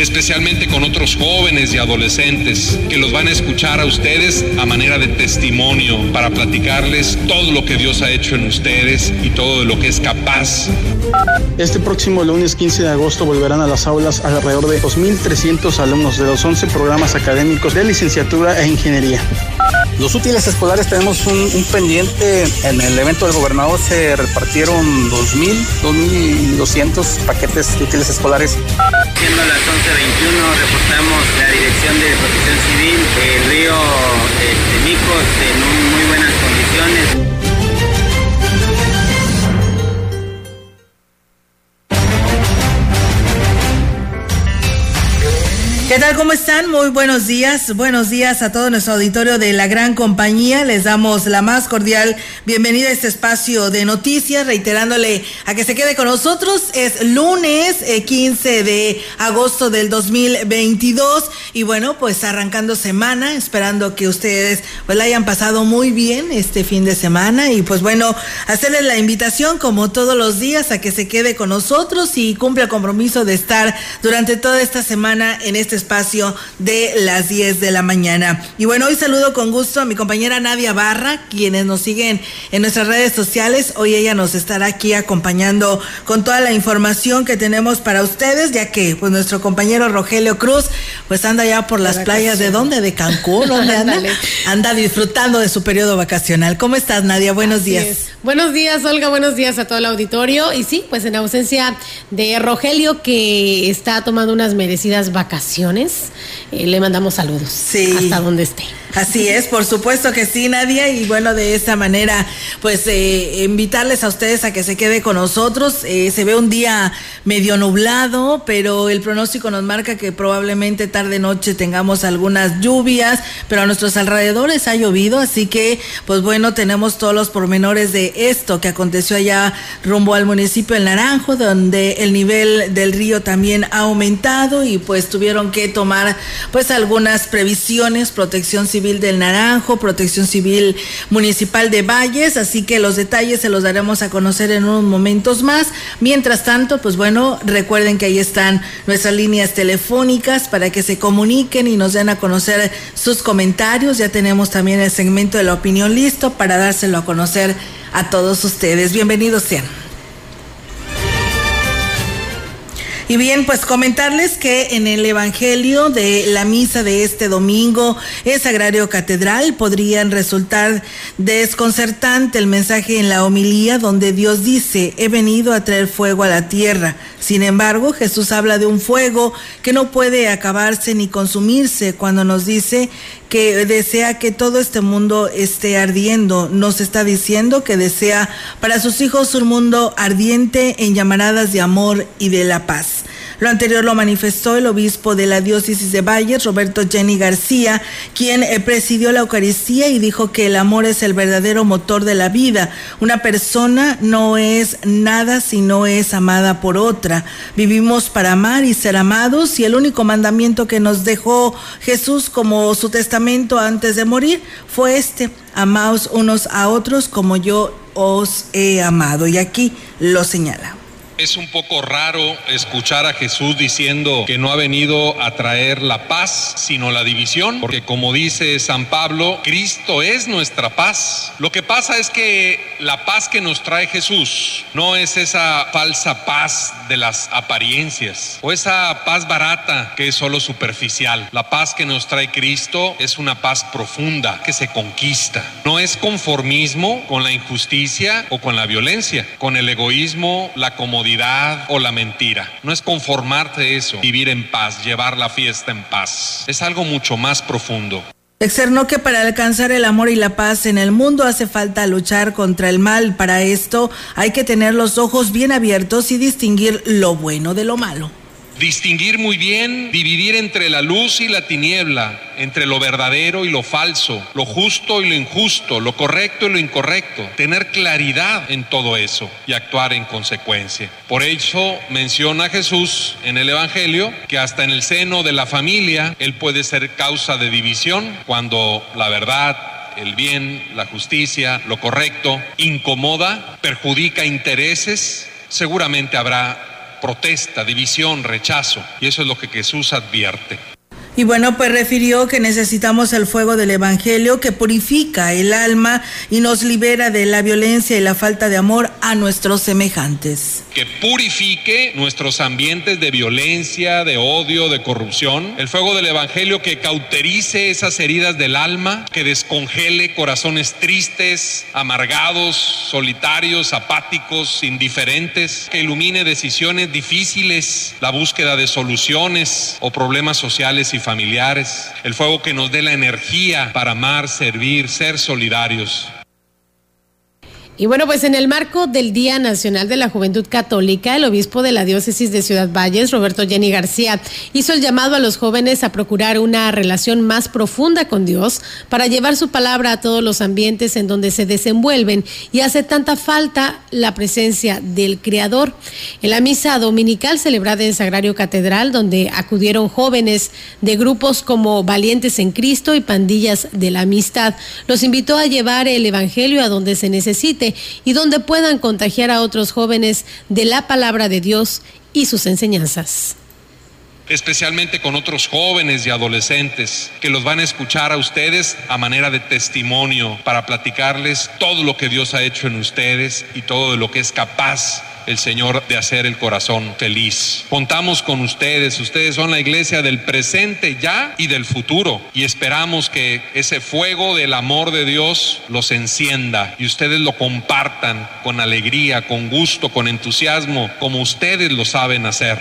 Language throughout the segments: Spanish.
Especialmente con otros jóvenes y adolescentes que los van a escuchar a ustedes a manera de testimonio para platicarles todo lo que Dios ha hecho en ustedes y todo lo que es capaz. Este próximo lunes 15 de agosto volverán a las aulas alrededor de 2.300 alumnos de los 11 programas académicos de licenciatura e ingeniería. Los útiles escolares tenemos un, pendiente. En el evento del gobernador se repartieron 2.000, 2.200 paquetes de útiles escolares. Siendo las 11.21, reportamos la Dirección de Protección Civil, el río este, Micos en muy tal? ¿Cómo están? Muy buenos días. Buenos días a todo nuestro auditorio de la gran compañía. Les damos la más cordial bienvenida a este espacio de noticias, reiterándole a que se quede con nosotros. Es lunes 15 eh, de agosto del 2022 y bueno, pues arrancando semana, esperando que ustedes pues la hayan pasado muy bien este fin de semana y pues bueno, hacerles la invitación como todos los días a que se quede con nosotros y cumpla el compromiso de estar durante toda esta semana en este espacio de las 10 de la mañana. Y bueno, hoy saludo con gusto a mi compañera Nadia Barra, quienes nos siguen en nuestras redes sociales. Hoy ella nos estará aquí acompañando con toda la información que tenemos para ustedes, ya que pues nuestro compañero Rogelio Cruz pues anda ya por las playas de dónde, de Cancún, ¿dónde anda? anda disfrutando de su periodo vacacional. ¿Cómo estás, Nadia? Buenos días. Buenos días, Olga. Buenos días a todo el auditorio. Y sí, pues en ausencia de Rogelio, que está tomando unas merecidas vacaciones, eh, le mandamos saludos. Sí. Hasta donde esté. Así es, por supuesto que sí, Nadia. Y bueno, de esta manera, pues eh, invitarles a ustedes a que se quede con nosotros. Eh, se ve un día medio nublado, pero el pronóstico nos marca que probablemente tarde-noche tengamos algunas lluvias, pero a nuestros alrededores ha llovido, así que, pues bueno, tenemos todos los pormenores de esto que aconteció allá rumbo al municipio del Naranjo, donde el nivel del río también ha aumentado y pues tuvieron que tomar pues algunas previsiones, protección civil del Naranjo, Protección Civil Municipal de Valles, así que los detalles se los daremos a conocer en unos momentos más. Mientras tanto, pues bueno, recuerden que ahí están nuestras líneas telefónicas para que se comuniquen y nos den a conocer sus comentarios. Ya tenemos también el segmento de la opinión listo para dárselo a conocer a todos ustedes. Bienvenidos sean. Y bien, pues comentarles que en el Evangelio de la misa de este domingo es Sagrario Catedral podrían resultar desconcertante el mensaje en la homilía donde Dios dice, he venido a traer fuego a la tierra. Sin embargo, Jesús habla de un fuego que no puede acabarse ni consumirse cuando nos dice que desea que todo este mundo esté ardiendo. Nos está diciendo que desea para sus hijos un mundo ardiente en llamaradas de amor y de la paz. Lo anterior lo manifestó el obispo de la diócesis de Valles, Roberto Jenny García, quien eh, presidió la Eucaristía y dijo que el amor es el verdadero motor de la vida. Una persona no es nada si no es amada por otra. Vivimos para amar y ser amados y el único mandamiento que nos dejó Jesús como su testamento antes de morir fue este, amaos unos a otros como yo os he amado. Y aquí lo señala. Es un poco raro escuchar a Jesús diciendo que no ha venido a traer la paz, sino la división, porque como dice San Pablo, Cristo es nuestra paz. Lo que pasa es que la paz que nos trae Jesús no es esa falsa paz de las apariencias o esa paz barata que es solo superficial. La paz que nos trae Cristo es una paz profunda que se conquista. No es conformismo con la injusticia o con la violencia, con el egoísmo, la comodidad o la mentira. No es conformarte eso, vivir en paz, llevar la fiesta en paz. Es algo mucho más profundo. Externó que para alcanzar el amor y la paz en el mundo hace falta luchar contra el mal. Para esto hay que tener los ojos bien abiertos y distinguir lo bueno de lo malo. Distinguir muy bien, dividir entre la luz y la tiniebla, entre lo verdadero y lo falso, lo justo y lo injusto, lo correcto y lo incorrecto. Tener claridad en todo eso y actuar en consecuencia. Por eso menciona Jesús en el Evangelio que hasta en el seno de la familia Él puede ser causa de división cuando la verdad el bien, la justicia, lo correcto, incomoda, perjudica intereses, seguramente habrá protesta, división, rechazo. Y eso es lo que Jesús advierte. Y bueno, pues refirió que necesitamos el fuego del Evangelio que purifica el alma y nos libera de la violencia y la falta de amor a nuestros semejantes. Que purifique nuestros ambientes de violencia, de odio, de corrupción. El fuego del Evangelio que cauterice esas heridas del alma, que descongele corazones tristes, amargados, solitarios, apáticos, indiferentes, que ilumine decisiones difíciles, la búsqueda de soluciones o problemas sociales y familiares familiares, el fuego que nos dé la energía para amar, servir, ser solidarios. Y bueno, pues en el marco del Día Nacional de la Juventud Católica, el obispo de la diócesis de Ciudad Valles, Roberto Jenny García, hizo el llamado a los jóvenes a procurar una relación más profunda con Dios para llevar su palabra a todos los ambientes en donde se desenvuelven y hace tanta falta la presencia del Creador. En la misa dominical celebrada en Sagrario Catedral, donde acudieron jóvenes de grupos como Valientes en Cristo y Pandillas de la Amistad, los invitó a llevar el Evangelio a donde se necesite y donde puedan contagiar a otros jóvenes de la palabra de Dios y sus enseñanzas. Especialmente con otros jóvenes y adolescentes que los van a escuchar a ustedes a manera de testimonio para platicarles todo lo que Dios ha hecho en ustedes y todo de lo que es capaz el Señor de hacer el corazón feliz. Contamos con ustedes, ustedes son la iglesia del presente ya y del futuro y esperamos que ese fuego del amor de Dios los encienda y ustedes lo compartan con alegría, con gusto, con entusiasmo, como ustedes lo saben hacer.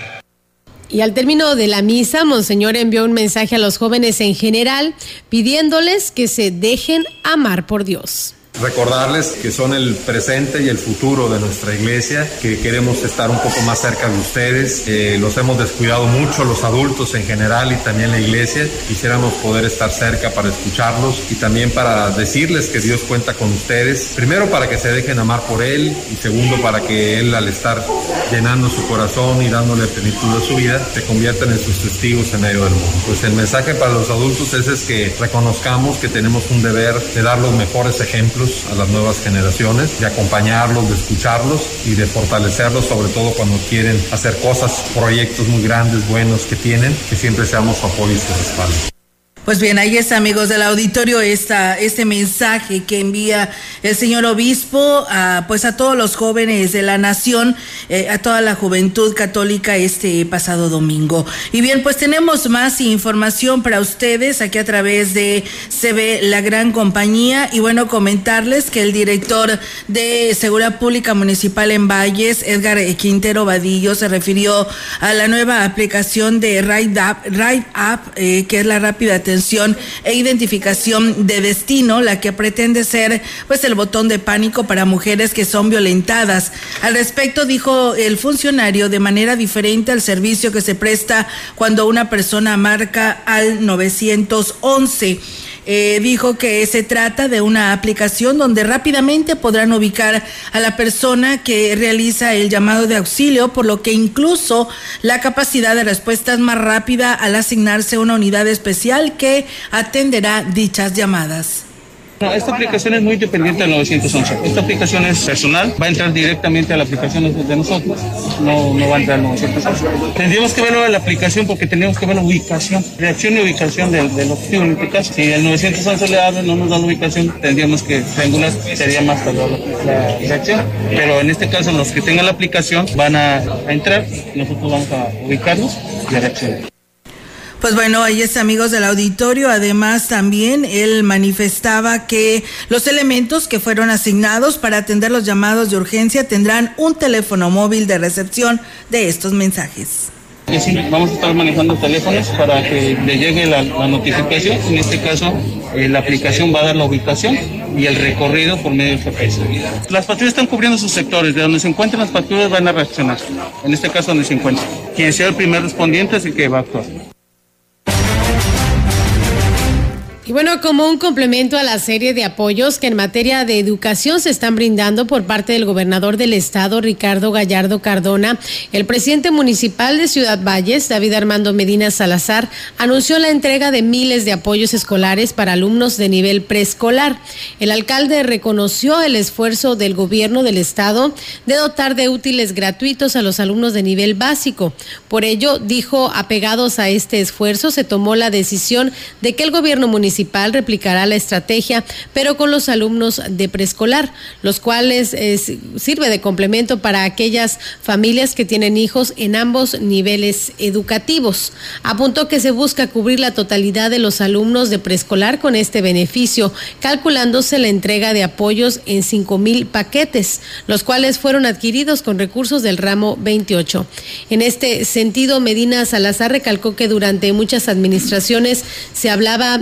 Y al término de la misa, Monseñor envió un mensaje a los jóvenes en general, pidiéndoles que se dejen amar por Dios. Recordarles que son el presente y el futuro de nuestra iglesia, que queremos estar un poco más cerca de ustedes. los hemos descuidado mucho los adultos en general y también la iglesia. Quisiéramos poder estar cerca para escucharlos y también para decirles que Dios cuenta con ustedes. Primero para que se dejen amar por Él y segundo para que Él al estar llenando su corazón y dándole plenitud a su vida, se conviertan en sus testigos en medio del mundo. Pues el mensaje para los adultos es, es que reconozcamos que tenemos un deber de dar los mejores ejemplos a las nuevas generaciones, de acompañarlos, de escucharlos y de fortalecerlos, sobre todo cuando quieren hacer cosas, proyectos muy grandes, buenos que tienen, que siempre seamos su apoyo y su respaldo. Pues bien, ahí está, amigos del auditorio, esta, este mensaje que envía el señor obispo a, pues a todos los jóvenes de la nación, eh, a toda la juventud católica este pasado domingo. Y bien, pues tenemos más información para ustedes aquí a través de CB La Gran Compañía. Y bueno, comentarles que el director de Seguridad Pública Municipal en Valles, Edgar Quintero Vadillo, se refirió a la nueva aplicación de Ride Up, Ride Up eh, que es la rápida atención e identificación de destino, la que pretende ser pues el botón de pánico para mujeres que son violentadas. Al respecto dijo el funcionario de manera diferente al servicio que se presta cuando una persona marca al 911. Eh, dijo que se trata de una aplicación donde rápidamente podrán ubicar a la persona que realiza el llamado de auxilio, por lo que incluso la capacidad de respuesta es más rápida al asignarse una unidad especial que atenderá dichas llamadas. No, esta aplicación es muy dependiente del 911. Esta aplicación es personal, va a entrar directamente a la aplicación de nosotros, no, no va a entrar al 911. Tendríamos que verlo en la aplicación porque tendríamos que ver la ubicación, reacción y ubicación del, del objetivo en este caso. Si el 911 le abre, no nos da la ubicación, tendríamos que triangular, sería más tarde la, reacción. Pero en este caso, los que tengan la aplicación van a, a entrar, nosotros vamos a ubicarlos y a reaccionar. Pues bueno, ahí es amigos del auditorio. Además, también él manifestaba que los elementos que fueron asignados para atender los llamados de urgencia tendrán un teléfono móvil de recepción de estos mensajes. Vamos a estar manejando teléfonos para que le llegue la, notificación. En este caso, eh, la aplicación va a dar la ubicación y el recorrido por medio del GPS. Las patrullas están cubriendo sus sectores. De donde se encuentran las patrullas van a reaccionar. En este caso, donde se encuentran. Quien sea el primer respondiente es el que va a actuar. Y bueno, como un complemento a la serie de apoyos que en materia de educación se están brindando por parte del gobernador del estado, Ricardo Gallardo Cardona, el presidente municipal de Ciudad Valles, David Armando Medina Salazar, anunció la entrega de miles de apoyos escolares para alumnos de nivel preescolar. El alcalde reconoció el esfuerzo del gobierno del estado de dotar de útiles gratuitos a los alumnos de nivel básico. Por ello, dijo, apegados a este esfuerzo, se tomó la decisión de que el gobierno municipal replicará la estrategia, pero con los alumnos de preescolar, los cuales sirve de complemento para aquellas familias que tienen hijos en ambos niveles educativos. Apuntó que se busca cubrir la totalidad de los alumnos de preescolar con este beneficio, calculándose la entrega de apoyos en cinco mil paquetes, los cuales fueron adquiridos con recursos del ramo 28. En este sentido, Medina Salazar recalcó que durante muchas administraciones se hablaba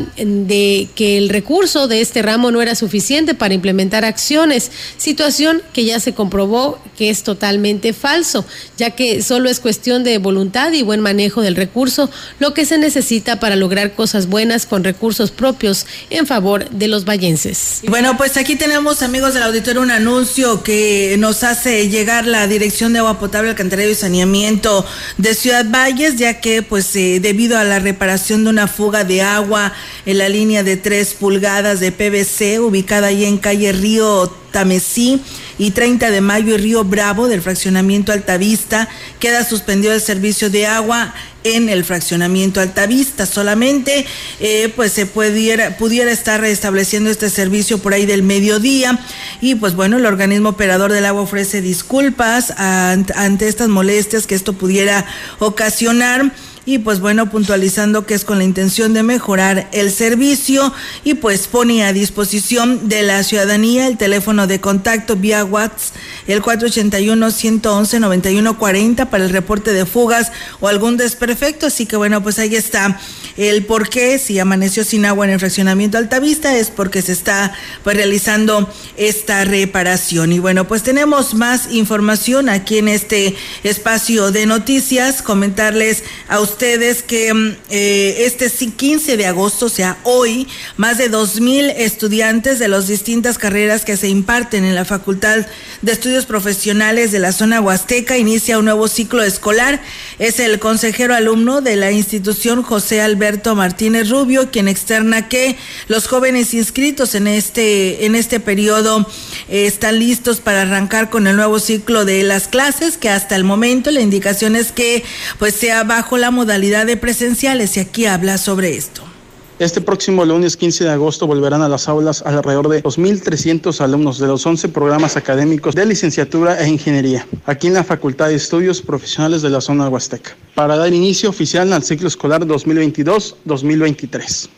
de que el recurso de este ramo no era suficiente para implementar acciones, situación que ya se comprobó que es totalmente falso, ya que solo es cuestión de voluntad y buen manejo del recurso lo que se necesita para lograr cosas buenas con recursos propios en favor de los vallenses. bueno, pues aquí tenemos amigos del auditorio un anuncio que nos hace llegar la Dirección de Agua Potable, Alcantarillado y Saneamiento de Ciudad Valles, ya que pues eh, debido a la reparación de una fuga de agua en la línea de 3 pulgadas de PVC ubicada ahí en calle Río Tamesí y 30 de mayo y Río Bravo del fraccionamiento Altavista. Queda suspendido el servicio de agua en el fraccionamiento Altavista. Solamente eh, pues se pudiera, pudiera estar restableciendo este servicio por ahí del mediodía. Y pues bueno, el organismo operador del agua ofrece disculpas ante estas molestias que esto pudiera ocasionar y pues bueno, puntualizando que es con la intención de mejorar el servicio y pues pone a disposición de la ciudadanía el teléfono de contacto vía WhatsApp el 481-111-9140 para el reporte de fugas o algún desperfecto. Así que bueno, pues ahí está el por qué, si amaneció sin agua en el fraccionamiento Altavista, es porque se está pues, realizando esta reparación. Y bueno, pues tenemos más información aquí en este espacio de noticias. Comentarles a ustedes que mm, eh, este 15 de agosto, o sea, hoy, más de dos mil estudiantes de las distintas carreras que se imparten en la Facultad de Estudios Profesionales de la zona Huasteca inicia un nuevo ciclo escolar. Es el consejero alumno de la institución José Alberto Martínez Rubio, quien externa que los jóvenes inscritos en este, en este periodo eh, están listos para arrancar con el nuevo ciclo de las clases, que hasta el momento la indicación es que pues sea bajo la modalidad de presenciales y aquí habla sobre esto. Este próximo lunes 15 de agosto volverán a las aulas alrededor de 2.300 alumnos de los 11 programas académicos de licenciatura e ingeniería, aquí en la Facultad de Estudios Profesionales de la zona Huasteca, para dar inicio oficial al ciclo escolar 2022-2023.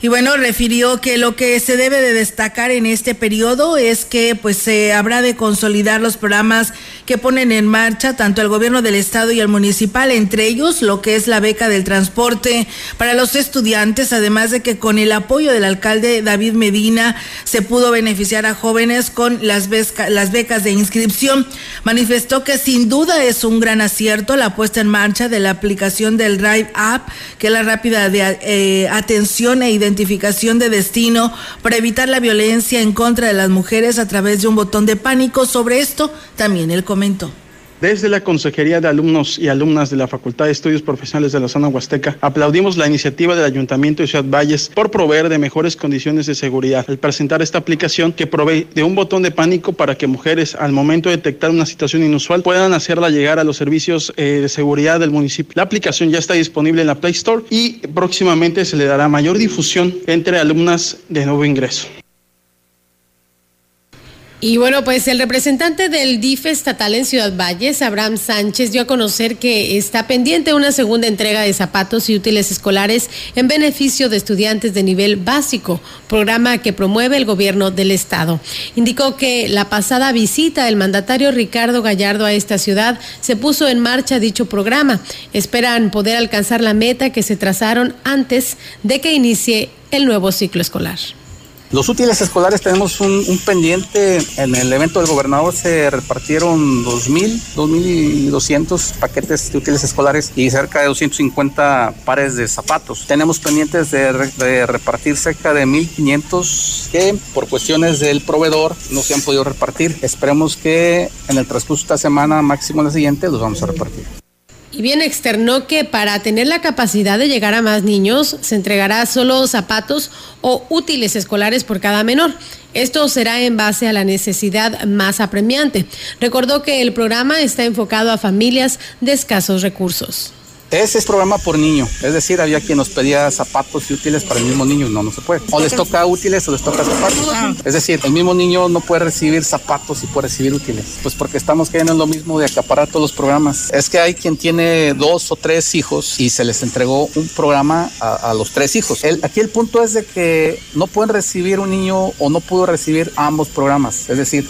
Y bueno, refirió que lo que se debe de destacar en este periodo es que pues se habrá de consolidar los programas que ponen en marcha tanto el gobierno del estado y el municipal, entre ellos lo que es la beca del transporte para los estudiantes, además de que con el apoyo del alcalde David Medina se pudo beneficiar a jóvenes con las, las becas de inscripción. Manifestó que sin duda es un gran acierto la puesta en marcha de la aplicación del Drive App, que es la rápida de, eh, atención e identificación de destino para evitar la violencia en contra de las mujeres a través de un botón de pánico. Sobre esto también él Desde la Consejería de Alumnos y Alumnas de la Facultad de Estudios Profesionales de la Zona Huasteca, aplaudimos la iniciativa del Ayuntamiento de Ciudad Valles por proveer de mejores condiciones de seguridad al presentar esta aplicación que provee de un botón de pánico para que mujeres, al momento de detectar una situación inusual, puedan hacerla llegar a los servicios eh, de seguridad del municipio. La aplicación ya está disponible en la Play Store y próximamente se le dará mayor difusión entre alumnas de nuevo ingreso. Y bueno, pues el representante del DIF estatal en Ciudad Valles, Abraham Sánchez, dio a conocer que está pendiente una segunda entrega de zapatos y útiles escolares en beneficio de estudiantes de nivel básico, programa que promueve el gobierno del estado. Indicó que la pasada visita del mandatario Ricardo Gallardo a esta ciudad se puso en marcha dicho programa. Esperan poder alcanzar la meta que se trazaron antes de que inicie el nuevo ciclo escolar. Los útiles escolares tenemos un, pendiente. En el evento del gobernador se repartieron 2.000, 2.200 paquetes de útiles escolares y cerca de 250 pares de zapatos. Tenemos pendientes de, de repartir cerca de 1.500 que por cuestiones del proveedor no se han podido repartir. Esperemos que en el transcurso de esta semana, máximo la siguiente, los vamos a repartir. Y bien externó que para tener la capacidad de llegar a más niños se entregará solo zapatos o útiles escolares por cada menor. Esto será en base a la necesidad más apremiante. Recordó que el programa está enfocado a familias de escasos recursos. Ese es programa por niño, es decir, había quien nos pedía zapatos y útiles para el mismo niño, no, no se puede. O les toca útiles o les toca zapatos. Ah. Es decir, el mismo niño no puede recibir zapatos y puede recibir útiles. Pues porque estamos cayendo en lo mismo de acaparar todos los programas. Es que hay quien tiene dos o tres hijos y se les entregó un programa a, los tres hijos. El, aquí el punto es de que no pueden recibir un niño o no pudo recibir ambos programas. Es decir,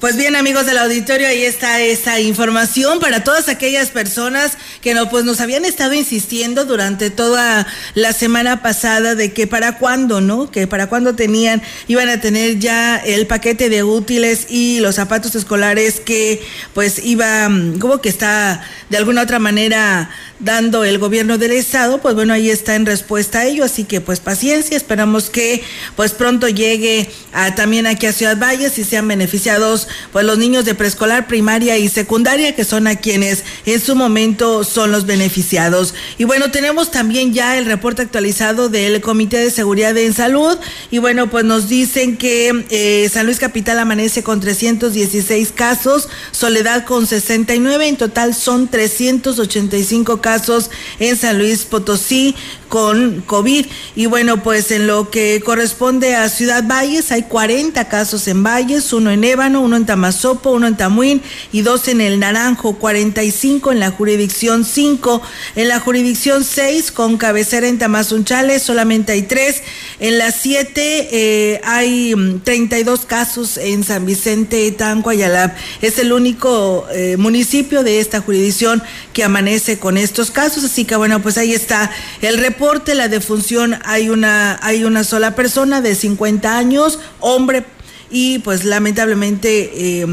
pues bien, amigos del auditorio, ahí está esa información para todas aquellas personas que no, pues nos habían estado insistiendo durante toda la semana pasada de que para cuándo, ¿no? Que para cuándo tenían, iban a tener ya el paquete de útiles y los zapatos escolares que pues iba, como que está de alguna otra manera dando el gobierno del estado, pues bueno, ahí está en respuesta a ello, así que pues paciencia, esperamos que pues pronto llegue a, también aquí a Ciudad Valles y sean beneficiados pues los niños de preescolar, primaria y secundaria, que son a quienes en su momento son los beneficiados. Y bueno, tenemos también ya el reporte actualizado del Comité de Seguridad en Salud y bueno, pues nos dicen que eh, San Luis Capital amanece con 316 casos, Soledad con 69, en total son 385 casos en San Luis Potosí con COVID. Y bueno, pues en lo que corresponde a Ciudad Valles, hay 40 casos en Valles, uno en Ébano, uno en Tamazopo, uno en Tamuín y dos en el Naranjo, 45 en la jurisdicción 5, en la jurisdicción 6 con cabecera en Tamazunchales solamente hay tres, en la 7 eh, hay 32 mm, casos en San Vicente, Tanco, Ayalab. Es el único eh, municipio de esta jurisdicción que amanece con estos casos, así que bueno, pues ahí está el reporte, la defunción, hay una, hay una sola persona de 50 años, hombre y pues lamentablemente eh,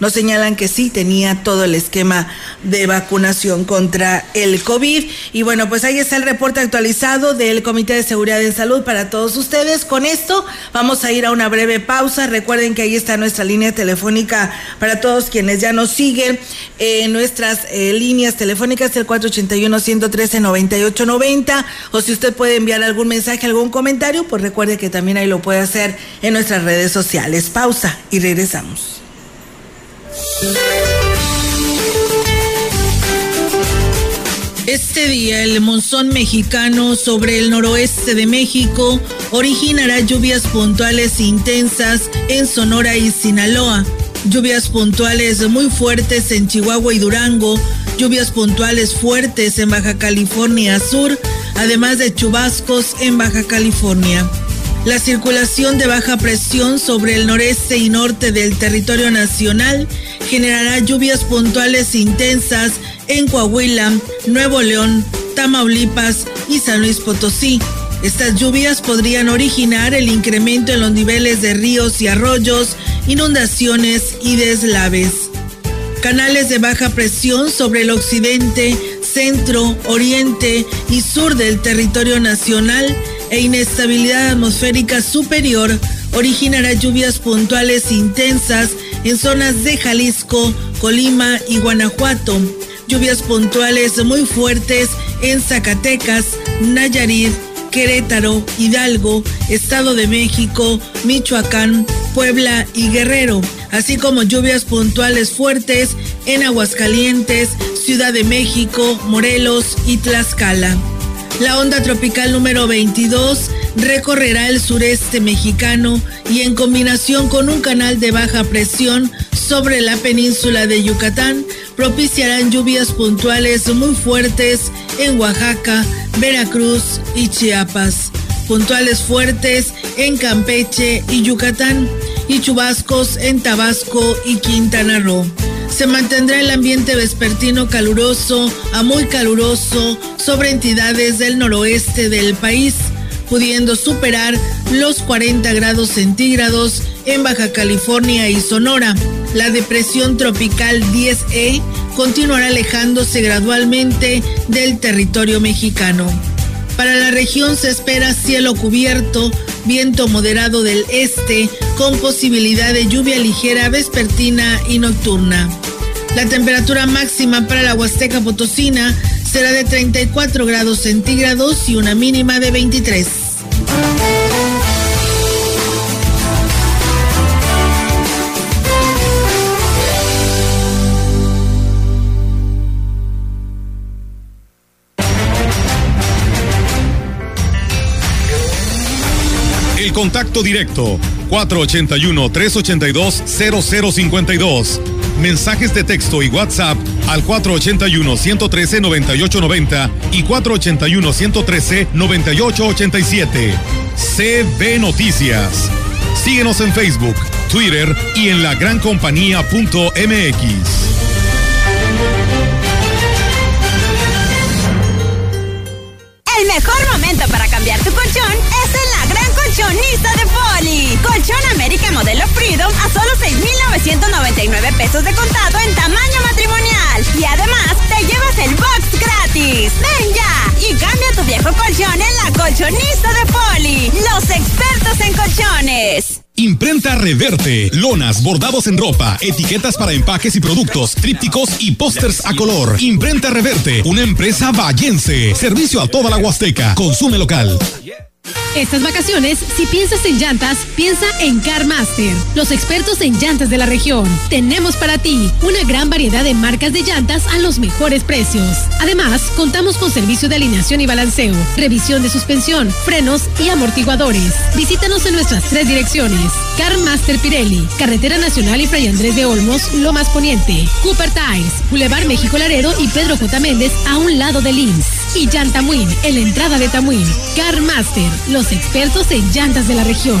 nos señalan que sí tenía todo el esquema de vacunación contra el COVID. Y bueno, pues ahí está el reporte actualizado del Comité de Seguridad en Salud para todos ustedes. Con esto vamos a ir a una breve pausa. Recuerden que ahí está nuestra línea telefónica para todos quienes ya nos siguen. en nuestras eh, líneas telefónicas el 481-113-9890 o si usted puede enviar algún mensaje, algún comentario, pues recuerde que también ahí lo puede hacer en nuestras redes sociales pausa y regresamos. Este día el monzón mexicano sobre el noroeste de México originará lluvias puntuales intensas en Sonora y Sinaloa, lluvias puntuales muy fuertes en Chihuahua y Durango, lluvias puntuales fuertes en Baja California Sur, además de chubascos en Baja California. La circulación de baja presión sobre el noreste y norte del territorio nacional generará lluvias puntuales intensas en Coahuila, Nuevo León, Tamaulipas y San Luis Potosí. Estas lluvias podrían originar el incremento en los niveles de ríos y arroyos, inundaciones y deslaves. Canales de baja presión sobre el occidente, centro, oriente y sur del territorio nacional e inestabilidad atmosférica superior originará lluvias puntuales intensas en zonas de Jalisco, Colima y Guanajuato. Lluvias puntuales muy fuertes en Zacatecas, Nayarit, Querétaro, Hidalgo, Estado de México, Michoacán, Puebla y Guerrero, así como lluvias puntuales fuertes en Aguascalientes, Ciudad de México, Morelos y Tlaxcala. La onda tropical número 22 recorrerá el sureste mexicano y en combinación con un canal de baja presión sobre la península de Yucatán propiciarán lluvias puntuales muy fuertes en Oaxaca, Veracruz y Chiapas, puntuales fuertes en Campeche y Yucatán y chubascos en Tabasco y Quintana Roo. Se mantendrá el ambiente vespertino caluroso a muy caluroso sobre entidades del noroeste del país, pudiendo superar los 40 grados centígrados en Baja California y Sonora. La depresión tropical 10E continuará alejándose gradualmente del territorio mexicano. Para la región se espera cielo cubierto, viento moderado del este, con posibilidad de lluvia ligera vespertina y nocturna. La temperatura máxima para la Huasteca Potosina será de 34 grados centígrados y una mínima de 23. Contacto directo 481-382-0052. Mensajes de texto y WhatsApp al 481-113-9890 y 481-113-9887. CB Noticias. Síguenos en Facebook, Twitter y en la gran compañía.mx. El mejor momento para cambiar tu colchón es en la colchonista de Poli. Colchón América modelo Freedom a solo 6,999 pesos de contado en tamaño matrimonial. Y además te llevas el box gratis. Ven ya y cambia tu viejo colchón en la colchonista de Poli. Los expertos en colchones. Imprenta Reverte, lonas, bordados en ropa, etiquetas para empaques y productos, trípticos y pósters a color. Imprenta Reverte, una empresa vallense. Servicio a toda la Huasteca. Consume local. Estas vacaciones, si piensas en llantas, piensa en CarMaster, los expertos en llantas de la región. Tenemos para ti una gran variedad de marcas de llantas a los mejores precios. Además, contamos con servicio de alineación y balanceo, revisión de suspensión, frenos y amortiguadores. Visítanos en nuestras tres direcciones. CarMaster Pirelli, Carretera Nacional y Fray Andrés de Olmos, Lomas Poniente. Cooper Tires, Boulevard México Laredo y Pedro J. Méndez a un lado de Lins. Y Llantamuin, en la entrada de Tamuín. CarMaster, los expertos en llantas de la región.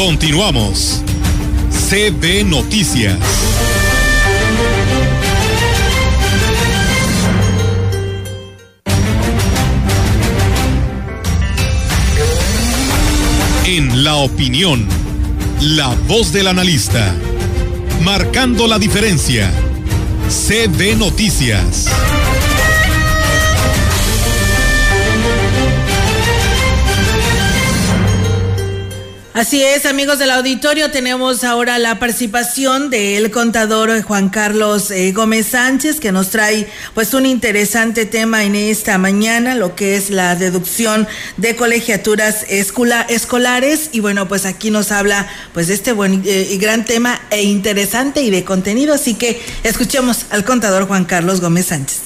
Continuamos. CB Noticias. En la opinión, la voz del analista, marcando la diferencia. CB Noticias. Así es, amigos del auditorio, tenemos ahora la participación del contador Juan Carlos eh, Gómez Sánchez, que nos trae pues un interesante tema en esta mañana, lo que es la deducción de colegiaturas escola, escolares. Y bueno, pues aquí nos habla pues de este buen eh, y gran tema e interesante y de contenido. Así que escuchemos al contador Juan Carlos Gómez Sánchez.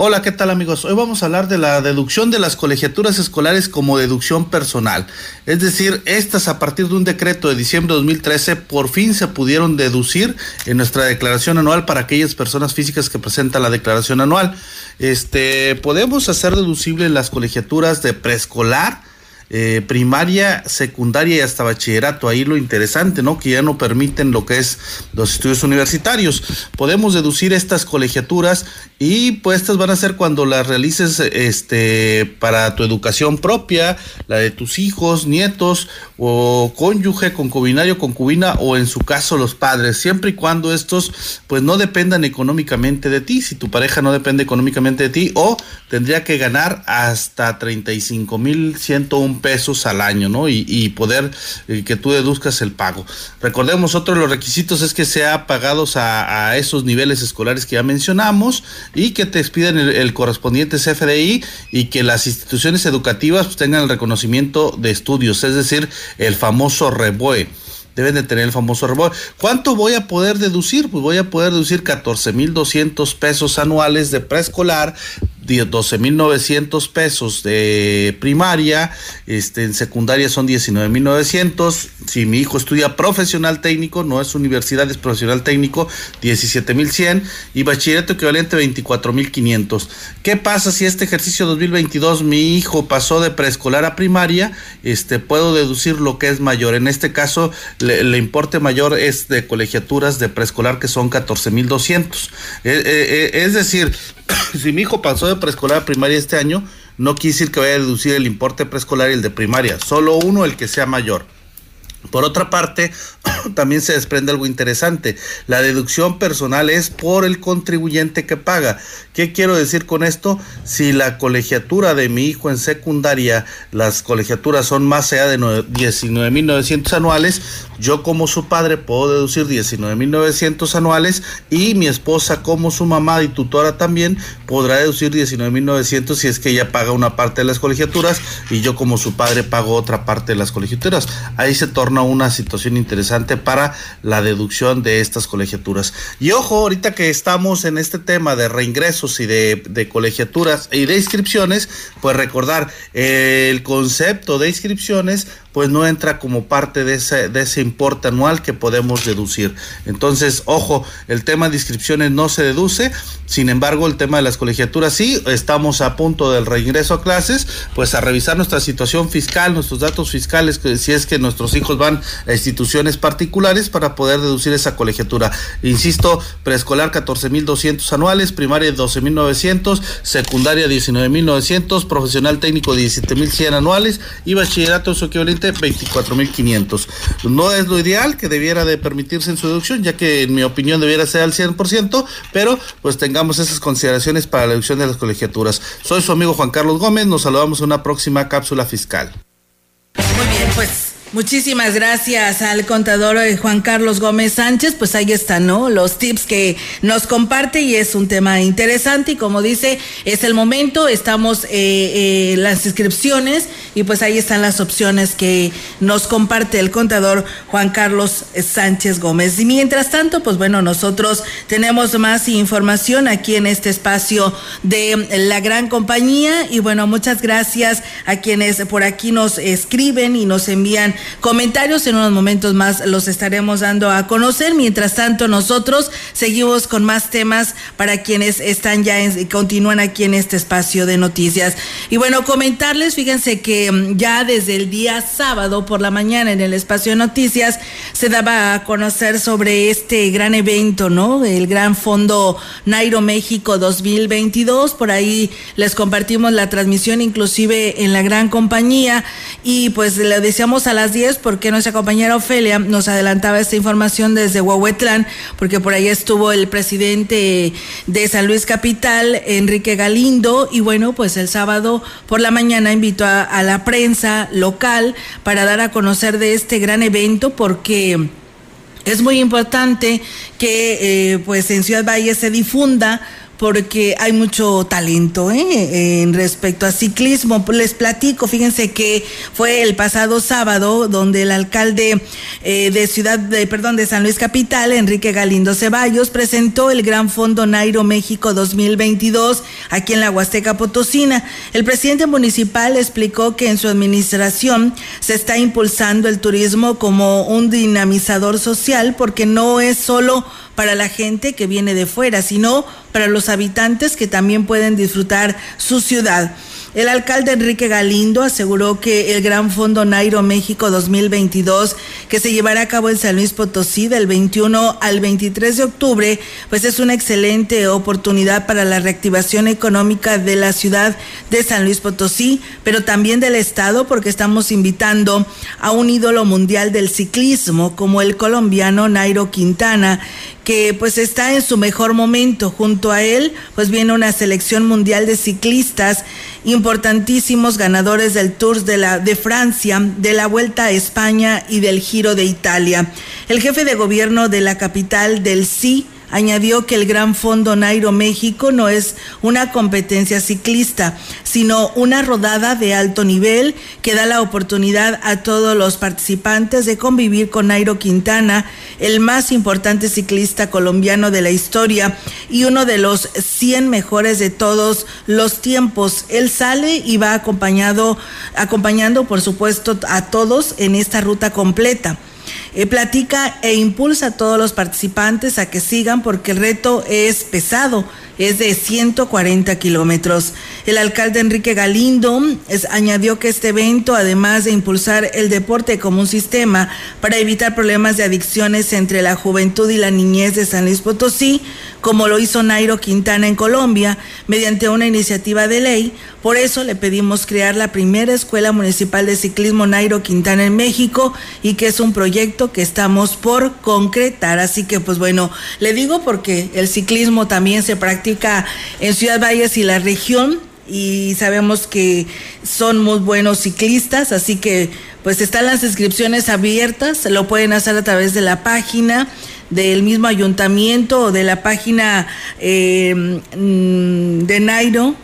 Hola, ¿qué tal amigos? Hoy vamos a hablar de la deducción de las colegiaturas escolares como deducción personal. Es decir, estas a partir de un decreto de diciembre de 2013 por fin se pudieron deducir en nuestra declaración anual para aquellas personas físicas que presentan la declaración anual. Este, podemos hacer deducibles las colegiaturas de preescolar, eh, primaria, secundaria y hasta bachillerato. Ahí lo interesante, ¿no? Que ya no permiten lo que es los estudios universitarios. Podemos deducir estas colegiaturas y pues estas van a ser cuando las realices este para tu educación propia, la de tus hijos, nietos o cónyuge, concubinario, concubina o en su caso los padres, siempre y cuando estos pues no dependan económicamente de ti, si tu pareja no depende económicamente de ti o tendría que ganar hasta 35 mil 101 pesos al año, ¿no? Y, poder eh, que tú deduzcas el pago. Recordemos, otro de los requisitos es que sea pagados a, esos niveles escolares que ya mencionamos y que te expiden el, correspondiente CFDI y que las instituciones educativas pues, tengan el reconocimiento de estudios, es decir, el famoso REBOE deben de tener el famoso REBOE. ¿Cuánto voy a poder deducir? Pues voy a poder deducir 14 mil 200 pesos anuales de preescolar, 12.900 pesos de primaria, este, en secundaria son 19.900, si mi hijo estudia profesional técnico, no es universidad, es profesional técnico, 17.100 y bachillerato equivalente 24.500. ¿Qué pasa si este ejercicio 2022 mi hijo pasó de preescolar a primaria? Este, puedo deducir lo que es mayor. En este caso, el importe mayor es de colegiaturas de preescolar que son 14.200. Eh, eh, eh, es decir, si mi hijo pasó de preescolar primaria este año, no quiere decir que vaya a deducir el importe preescolar y el de primaria, solo uno el que sea mayor. Por otra parte, también se desprende algo interesante. La deducción personal es por el contribuyente que paga. ¿Qué quiero decir con esto? Si la colegiatura de mi hijo en secundaria, las colegiaturas son más allá de 19.900 anuales, yo como su padre puedo deducir 19.900 anuales y mi esposa como su mamá y tutora también podrá deducir 19.900 si es que ella paga una parte de las colegiaturas y yo como su padre pago otra parte de las colegiaturas. Ahí se torna una situación interesante para la deducción de estas colegiaturas. Y ojo, ahorita que estamos en este tema de reingresos y de, colegiaturas y de inscripciones, pues recordar el concepto de inscripciones pues no entra como parte de ese, de ese importe anual que podemos deducir. Entonces, ojo, el tema de inscripciones no se deduce, sin embargo, el tema de las colegiaturas sí, estamos a punto del reingreso a clases, pues a revisar nuestra situación fiscal, nuestros datos fiscales, si es que nuestros hijos van a instituciones particulares para poder deducir esa colegiatura. Insisto, preescolar 14.200 anuales, primaria 12.900, secundaria 19.900, profesional técnico 17.100 anuales y bachillerato su equivalente 24.500. No es lo ideal que debiera de permitirse en su deducción, ya que en mi opinión debiera ser al 100%, pero pues tengamos esas consideraciones para la deducción de las colegiaturas. Soy su amigo Juan Carlos Gómez, nos saludamos en una próxima cápsula fiscal. Muy bien, pues Muchísimas gracias al contador eh, Juan Carlos Gómez Sánchez. Pues ahí están, ¿no? Los tips que nos comparte y es un tema interesante y como dice, es el momento, estamos eh, eh, las inscripciones y pues ahí están las opciones que nos comparte el contador Juan Carlos Sánchez Gómez. Y mientras tanto, pues bueno, nosotros tenemos más información aquí en este espacio de la gran compañía y bueno, muchas gracias a quienes por aquí nos escriben y nos envían comentarios. En unos momentos más los estaremos dando a conocer. Mientras tanto, nosotros seguimos con más temas para quienes están ya y continúan aquí en este espacio de noticias. Y bueno, comentarles, fíjense que mm, ya desde el día sábado por la mañana en el espacio de noticias se daba a conocer sobre este gran evento, ¿no? El Gran Fondo Nairo México 2022. Por ahí les compartimos la transmisión inclusive en la gran compañía y pues le deseamos a las 10 porque nuestra compañera Ofelia nos adelantaba esta información desde Huehuetlán, porque por ahí estuvo el presidente de San Luis Capital, Enrique Galindo, y bueno, pues el sábado por la mañana invitó a, la prensa local para dar a conocer de este gran evento porque es muy importante que eh, pues en Ciudad Valle se difunda porque hay mucho talento ¿eh? en respecto a ciclismo. Les platico, fíjense que fue el pasado sábado donde el alcalde eh, de Ciudad, de, perdón, de San Luis Capital, Enrique Galindo Ceballos, presentó el Gran Fondo Nairo México 2022 aquí en la Huasteca Potosina. El presidente municipal explicó que en su administración se está impulsando el turismo como un dinamizador social porque no es solo para la gente que viene de fuera, sino para los habitantes que también pueden disfrutar su ciudad. El alcalde Enrique Galindo aseguró que el Gran Fondo Nairo México 2022, que se llevará a cabo en San Luis Potosí del 21 al 23 de octubre, pues es una excelente oportunidad para la reactivación económica de la ciudad de San Luis Potosí, pero también del estado, porque estamos invitando a un ídolo mundial del ciclismo como el colombiano Nairo Quintana, que pues está en su mejor momento. Junto a él, pues viene una selección mundial de ciclistas importantísimos ganadores del Tour de la de Francia, de la Vuelta a España y del Giro de Italia. El jefe de gobierno de la capital del sí Añadió que el Gran Fondo Nairo México no es una competencia ciclista, sino una rodada de alto nivel que da la oportunidad a todos los participantes de convivir con Nairo Quintana, el más importante ciclista colombiano de la historia y uno de los 100 mejores de todos los tiempos. Él sale y va acompañado, acompañando, por supuesto, a todos en esta ruta completa. Eh, platica e impulsa a todos los participantes a que sigan porque el reto es pesado es de 140 kilómetros. El alcalde Enrique Galindo añadió que este evento, además de impulsar el deporte como un sistema para evitar problemas de adicciones entre la juventud y la niñez de San Luis Potosí, como lo hizo Nairo Quintana en Colombia, mediante una iniciativa de ley, por eso le pedimos crear la primera escuela municipal de ciclismo Nairo Quintana en México y que es un proyecto que estamos por concretar. Así que pues bueno, le digo porque el ciclismo también se practica en Ciudad Valles y la región y sabemos que son muy buenos ciclistas, así que pues están las inscripciones abiertas, lo pueden hacer a través de la página del mismo ayuntamiento o de la página eh, mm, de Nairo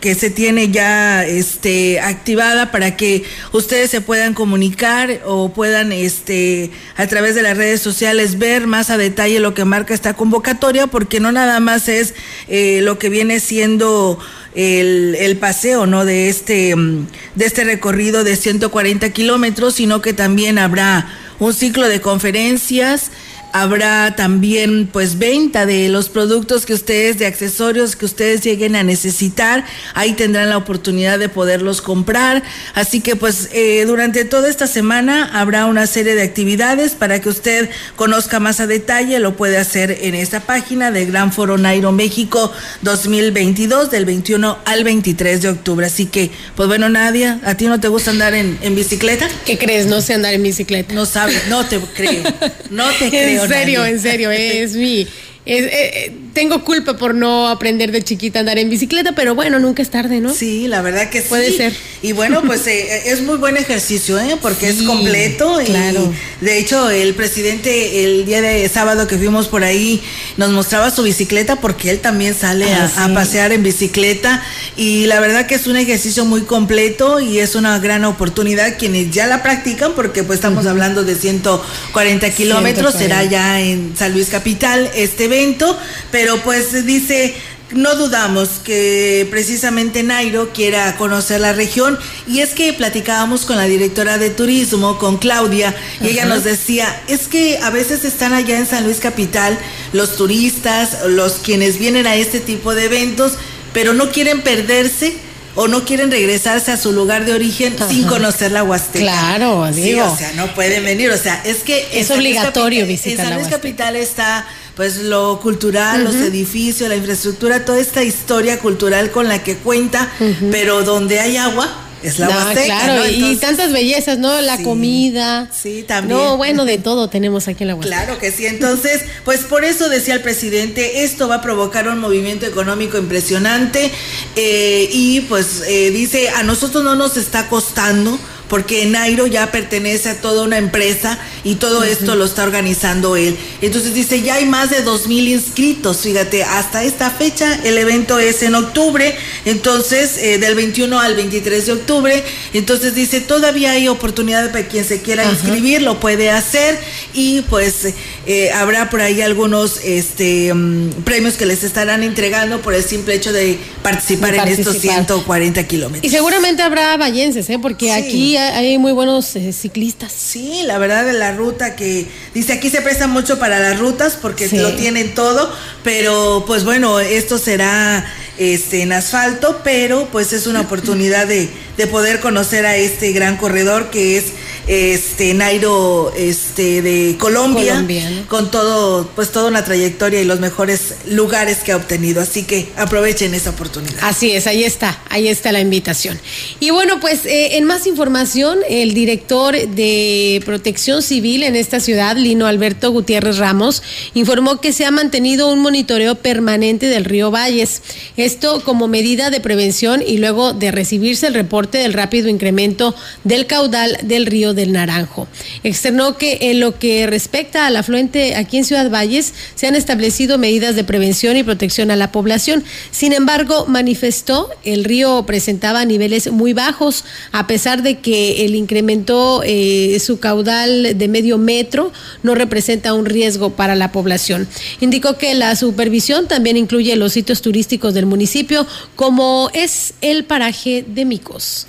que se tiene ya este activada para que ustedes se puedan comunicar o puedan este a través de las redes sociales ver más a detalle lo que marca esta convocatoria porque no nada más es eh, lo que viene siendo el, el, paseo no de este de este recorrido de 140 kilómetros sino que también habrá un ciclo de conferencias Habrá también pues venta de los productos que ustedes, de accesorios que ustedes lleguen a necesitar. Ahí tendrán la oportunidad de poderlos comprar. Así que pues eh, durante toda esta semana habrá una serie de actividades para que usted conozca más a detalle. Lo puede hacer en esta página de Gran Foro Nairo México 2022 del 21 al 23 de octubre. Así que pues bueno Nadia, ¿a ti no te gusta andar en, en bicicleta? ¿Qué crees? No sé andar en bicicleta. No sabes, no te creo. No te creo. En serio, en serio, es mi eh, eh, tengo culpa por no aprender de chiquita a andar en bicicleta, pero bueno, nunca es tarde, ¿no? Sí, la verdad que sí. Puede ser. Y bueno, pues eh, es muy buen ejercicio, ¿eh? Porque es completo. Claro. de hecho, el presidente el día de sábado que fuimos por ahí nos mostraba su bicicleta porque él también sale a, Ah, sí. pasear en bicicleta y la verdad que es un ejercicio muy completo y es una gran oportunidad quienes ya la practican porque pues estamos hablando de 140 kilómetros, 140. será ya en San Luis Capital este evento, pero pues dice, no dudamos que precisamente Nairo quiera conocer la región y es que platicábamos con la directora de turismo, con Claudia, y ella nos decía, es que a veces están allá en San Luis Capital los turistas, los quienes vienen a este tipo de eventos, pero no quieren perderse o no quieren regresarse a su lugar de origen sin conocer la Huasteca. Claro, Sí, digo. o sea, no pueden venir, o sea, es que Es obligatorio Capital- visitar En San Luis. Capital está pues lo cultural, los edificios, la infraestructura, toda esta historia cultural con la que cuenta, pero donde hay agua es la No, Huasteca, claro, ¿no? y tantas bellezas, ¿no? La Sí. comida. Sí, también. No, bueno, de todo tenemos aquí en la Huasteca. Claro que sí. Entonces, pues por eso decía el presidente, esto va a provocar un movimiento económico impresionante eh, y pues eh, dice, a nosotros no nos está costando porque Nairo ya pertenece a toda una empresa y todo esto lo está organizando él. Entonces dice, ya hay más de dos mil inscritos, fíjate, hasta esta fecha el evento es en octubre, entonces eh, del 21 al 23 de octubre, entonces dice, todavía hay oportunidad para quien se quiera inscribir, lo puede hacer y pues eh, habrá por ahí algunos este, mm, premios que les estarán entregando por el simple hecho de participar, en estos 140 kilómetros. Y seguramente habrá vallenses, ¿eh? porque aquí hay muy buenos eh, ciclistas. Sí, la verdad de la ruta que dice aquí se presta mucho para las rutas porque lo tienen todo, pero pues bueno, esto será este, en asfalto, pero pues es una oportunidad de, de poder conocer a este gran corredor que es este Nairo este de Colombia. con todo pues toda una trayectoria y los mejores lugares que ha obtenido. Así que aprovechen esa oportunidad. Así es ahí está ahí está la invitación. Y bueno pues eh, en más información el director de Protección Civil en esta ciudad Lino Alberto Gutiérrez Ramos informó que se ha mantenido un monitoreo permanente del río Valles. Esto como medida de prevención y luego de recibirse el reporte del rápido incremento del caudal del río del Naranjo. Externó que en lo que respecta al afluente aquí en Ciudad Valles se han establecido medidas de prevención y protección a la población. Sin embargo, manifestó el río presentaba niveles muy bajos a pesar de que el incrementó eh, su caudal de medio metro no representa un riesgo para la población. Indicó que la supervisión también incluye los sitios turísticos del municipio como es el paraje de Micos.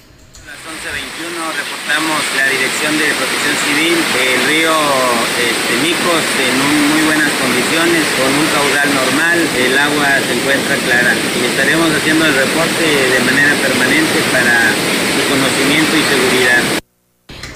11.21 reportamos la Dirección de Protección Civil del río este, Micos en muy buenas condiciones, con un caudal normal, el agua se encuentra clara y estaremos haciendo el reporte de manera permanente para su conocimiento y seguridad.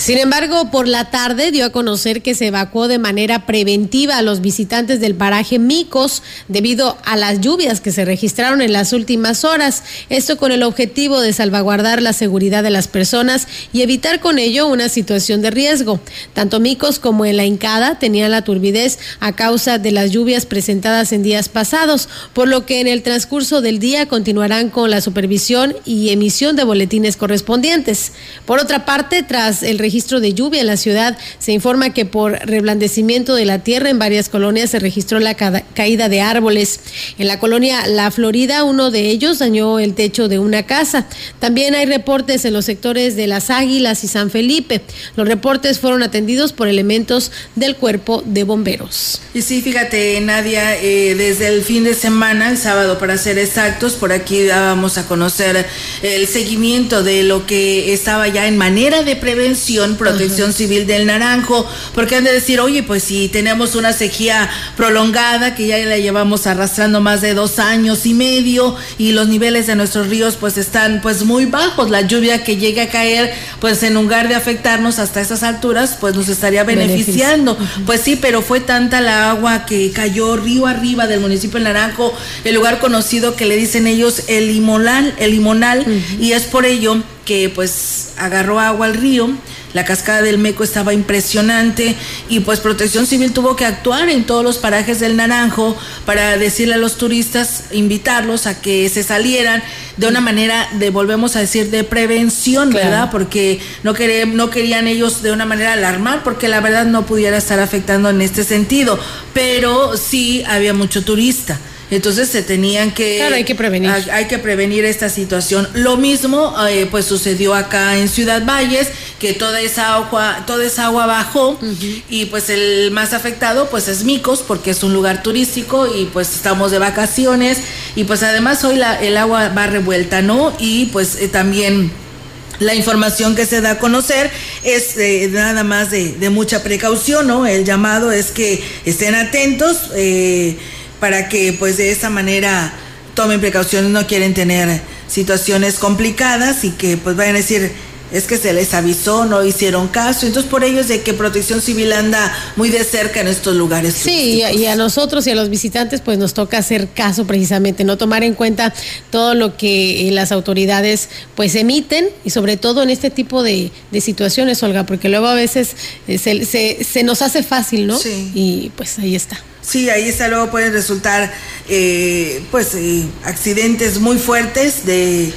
Sin embargo, por la tarde dio a conocer que se evacuó de manera preventiva a los visitantes del paraje Micos debido a las lluvias que se registraron en las últimas horas. Esto con el objetivo de salvaguardar la seguridad de las personas y evitar con ello una situación de riesgo. Tanto Micos como en la Incada tenían la turbidez a causa de las lluvias presentadas en días pasados, por lo que en el transcurso del día continuarán con la supervisión y emisión de boletines correspondientes. Por otra parte, tras el registro de lluvia en la ciudad, se informa que por reblandecimiento de la tierra en varias colonias se registró la caída de árboles. En la colonia La Florida, uno de ellos dañó el techo de una casa. También hay reportes en los sectores de Las Águilas y San Felipe. Los reportes fueron atendidos por elementos del cuerpo de bomberos. Y sí, fíjate, Nadia, eh, desde el fin de semana, el sábado para ser exactos, por aquí dábamos a conocer el seguimiento de lo que estaba ya en manera de prevención Protección Civil del Naranjo, porque han de decir, oye, pues si tenemos una sequía prolongada que ya la llevamos arrastrando más de dos años y medio y los niveles de nuestros ríos pues están pues muy bajos, la lluvia que llegue a caer pues en lugar de afectarnos hasta esas alturas pues nos estaría beneficiando. Pues sí, pero fue tanta la agua que cayó río arriba del municipio del Naranjo, el lugar conocido que le dicen ellos el limonal, el limonal, y es por ello que pues agarró agua al río la cascada del Meco estaba impresionante y pues Protección Civil tuvo que actuar en todos los parajes del Naranjo para decirle a los turistas, invitarlos a que se salieran de una manera de, volvemos a decir, de prevención, ¿verdad? Porque no, no querían ellos de una manera alarmar, porque la verdad no pudiera estar afectando en este sentido, pero sí había mucho turista. Entonces se tenían que... Claro, hay que prevenir. Hay, que prevenir esta situación. Lo mismo eh, pues sucedió acá en Ciudad Valles, que toda esa agua, toda esa agua bajó y pues el más afectado pues es Micos, porque es un lugar turístico y pues estamos de vacaciones y pues además hoy la, el agua va revuelta, ¿no? Y pues eh, también... La información que se da a conocer es eh, nada más de, de, mucha precaución, ¿no? El llamado es que estén atentos. Eh, para que pues de esa manera tomen precauciones, no quieren tener situaciones complicadas y que pues vayan a decir es que se les avisó, no hicieron caso. Entonces, por ello es de que Protección Civil anda muy de cerca en estos lugares. Sí, y a, nosotros y a los visitantes, pues nos toca hacer caso precisamente, no tomar en cuenta todo lo que eh, las autoridades pues emiten y sobre todo en este tipo de, situaciones, Olga, porque luego a veces eh, se, se nos hace fácil, ¿no? Sí. Y pues ahí está. Sí, ahí está, luego pueden resultar eh, pues eh, accidentes muy fuertes de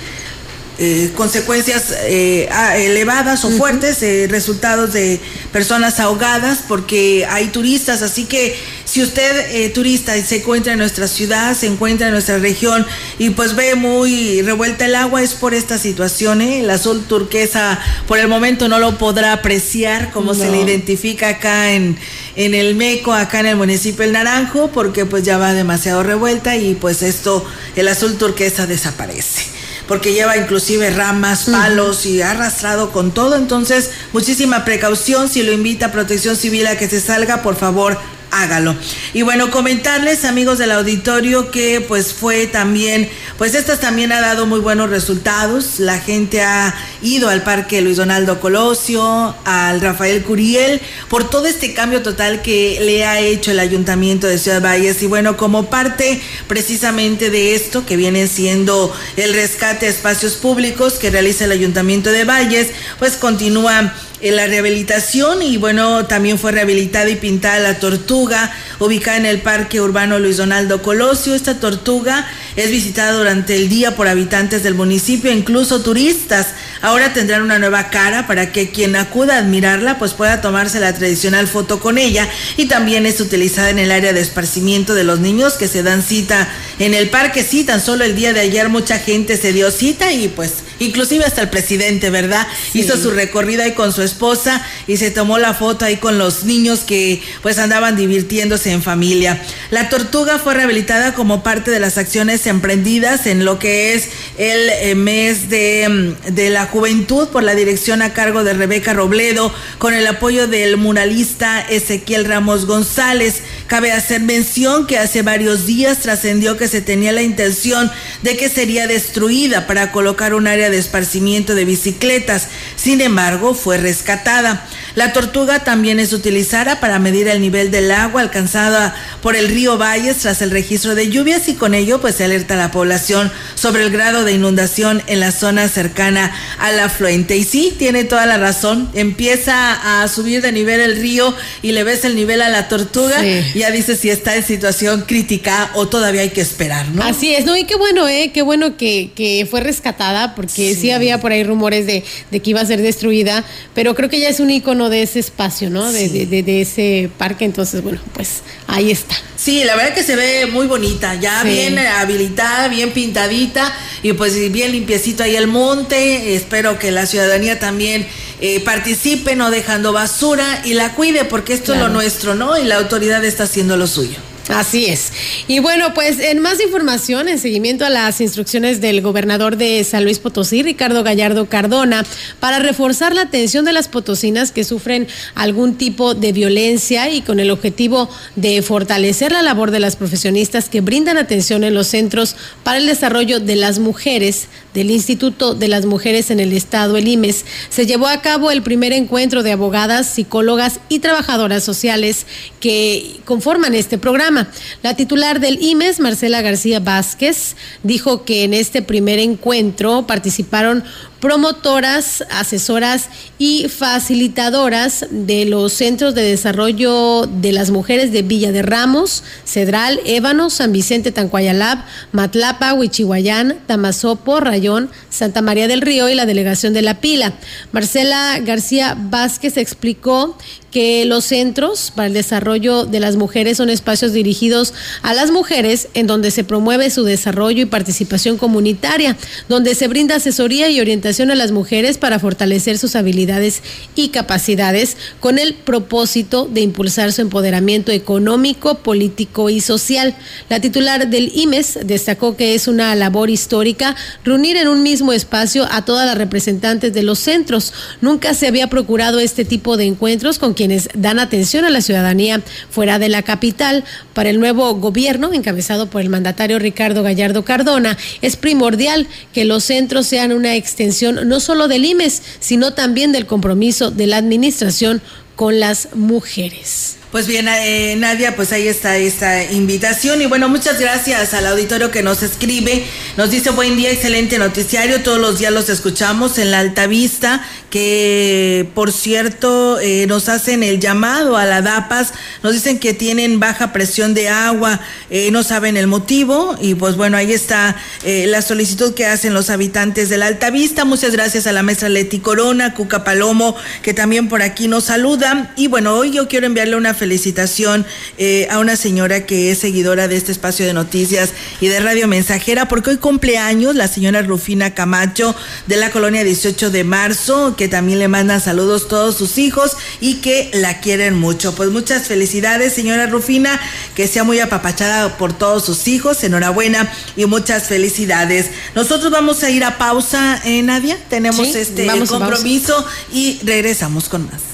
eh, consecuencias eh, elevadas o fuertes, eh, resultados de personas ahogadas, porque hay turistas. Así que si usted, turista, se encuentra en nuestra ciudad, se encuentra en nuestra región y pues ve muy revuelta el agua, es por esta situación. El azul turquesa por el momento no lo podrá apreciar como se le identifica acá en, en el Meco, acá en el municipio del Naranjo, porque pues ya va demasiado revuelta y pues esto, el azul turquesa desaparece porque lleva inclusive ramas, palos y ha arrastrado con todo. Entonces, muchísima precaución. Si lo invita a Protección Civil a que se salga, por favor, hágalo. Y bueno, comentarles, amigos del auditorio, que pues fue también, pues estas también ha dado muy buenos resultados. La gente ha ido al Parque Luis Donaldo Colosio, al Rafael Curiel, por todo este cambio total que le ha hecho el Ayuntamiento de Ciudad Valles. Y bueno, como parte precisamente de esto, que viene siendo el rescate a espacios públicos que realiza el Ayuntamiento de Valles, pues continúa en la rehabilitación y bueno, también fue rehabilitada y pintada la tortuga ubicada en el Parque Urbano Luis Donaldo Colosio. Esta tortuga es visitada durante el día por habitantes del municipio, incluso turistas. Ahora tendrán una nueva cara para que quien acuda a admirarla pues pueda tomarse la tradicional foto con ella y también es utilizada en el área de esparcimiento de los niños que se dan cita en el parque. Sí, tan solo el día de ayer mucha gente se dio cita y pues inclusive hasta el presidente, ¿verdad? Hizo su recorrido ahí con su esposa y se tomó la foto ahí con los niños que pues andaban divirtiéndose en familia. La tortuga fue rehabilitada como parte de las acciones emprendidas en lo que es el eh, mes de, mm, de la juventud por la dirección a cargo de Rebeca Robledo con el apoyo del muralista Ezequiel Ramos González. Cabe hacer mención que hace varios días trascendió que se tenía la intención de que sería destruida para colocar un área de esparcimiento de bicicletas. Sin embargo, fue rescatada. La tortuga también es utilizada para medir el nivel del agua alcanzada por el río Valles tras el registro de lluvias y con ello pues se alerta a la población sobre el grado de inundación en la zona cercana al afluente. Y sí, tiene toda la razón. Empieza a subir de nivel el río y le ves el nivel a la tortuga y ya dices si está en situación crítica o todavía hay que esperar, ¿no? Así es, ¿no? Y qué bueno, ¿eh? Qué bueno que, que fue rescatada porque sí. había por ahí rumores de, de que iba a ser destruida, pero creo que ya es un icono de ese espacio, ¿no? De, de, ese parque, entonces, bueno, pues ahí está. Sí, la verdad que se ve muy bonita, ya bien habilitada, bien pintadita y pues bien limpiecito ahí el monte. Espero que la ciudadanía también eh, participe, no dejando basura y la cuide, porque esto es lo nuestro, ¿no? Y la autoridad está haciendo lo suyo. Así es. Y bueno, pues en más información, en seguimiento a las instrucciones del gobernador de San Luis Potosí, Ricardo Gallardo Cardona, para reforzar la atención de las potosinas que sufren algún tipo de violencia y con el objetivo de fortalecer la labor de las profesionistas que brindan atención en los centros para el desarrollo de las mujeres del Instituto de las Mujeres en el Estado, el IMES, se llevó a cabo el primer encuentro de abogadas, psicólogas y trabajadoras sociales que conforman este programa. La titular del IMES, Marcela García Vázquez, dijo que en este primer encuentro participaron promotoras, asesoras y facilitadoras de los centros de desarrollo de las mujeres de Villa de Ramos, Cedral, Ébano, San Vicente, Tancuayalab, Matlapa, Huichihuayán, Tamazopo, Rayón, Santa María del Río y la delegación de La Pila. Marcela García Vázquez explicó que los centros para el desarrollo de las mujeres son espacios dirigidos a las mujeres en donde se promueve su desarrollo y participación comunitaria, donde se brinda asesoría y orientación a las mujeres para fortalecer sus habilidades y capacidades con el propósito de impulsar su empoderamiento económico, político y social. La titular del IMES destacó que es una labor histórica reunir en un mismo espacio a todas las representantes de los centros. Nunca se había procurado este tipo de encuentros con quienes dan atención a la ciudadanía fuera de la capital. Para el nuevo gobierno, encabezado por el mandatario Ricardo Gallardo Cardona, es primordial que los centros sean una extensión no solo del IMES, sino también del compromiso de la administración con las mujeres. Pues bien, eh, Nadia, pues ahí está esta invitación. Y bueno, muchas gracias al auditorio que nos escribe. Nos dice buen día, excelente noticiario. Todos los días los escuchamos en la Alta Vista, que por cierto eh, nos hacen el llamado a la DAPAS. Nos dicen que tienen baja presión de agua, eh, no saben el motivo. Y pues bueno, ahí está eh, la solicitud que hacen los habitantes de la Alta Vista. Muchas gracias a la maestra Leti Corona, Cuca Palomo, que también por aquí nos saluda. Y bueno, hoy yo quiero enviarle una felicitación eh, a una señora que es seguidora de este espacio de noticias y de Radio Mensajera, porque hoy cumpleaños la señora Rufina Camacho de la colonia 18 de marzo, que también le mandan saludos todos sus hijos y que la quieren mucho. Pues muchas felicidades, señora Rufina, que sea muy apapachada por todos sus hijos. Enhorabuena y muchas felicidades. Nosotros vamos a ir a pausa, eh, Nadia. Tenemos Sí, este vamos compromiso y regresamos con más.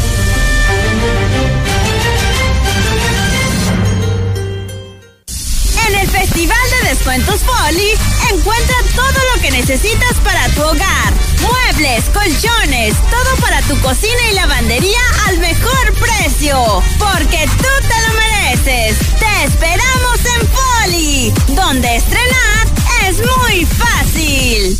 Descuentos Poli, encuentra todo lo que necesitas para tu hogar. Muebles, colchones, todo para tu cocina y lavandería al mejor precio. Porque tú te lo mereces. Te esperamos en Poli, donde estrenar es muy fácil.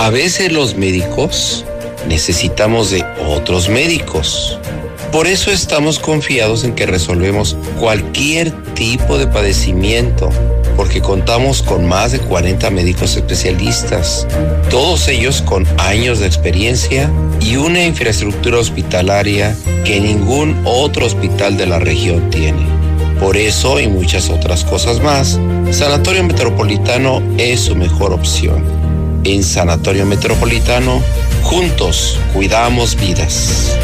A veces los médicos necesitamos de otros médicos. Por eso estamos confiados en que resolvemos cualquier tipo de padecimiento, porque contamos con más de 40 médicos especialistas, todos ellos con años de experiencia y una infraestructura hospitalaria que ningún otro hospital de la región tiene. Por eso y muchas otras cosas más, Sanatorio Metropolitano es su mejor opción. En Sanatorio Metropolitano, juntos cuidamos vidas.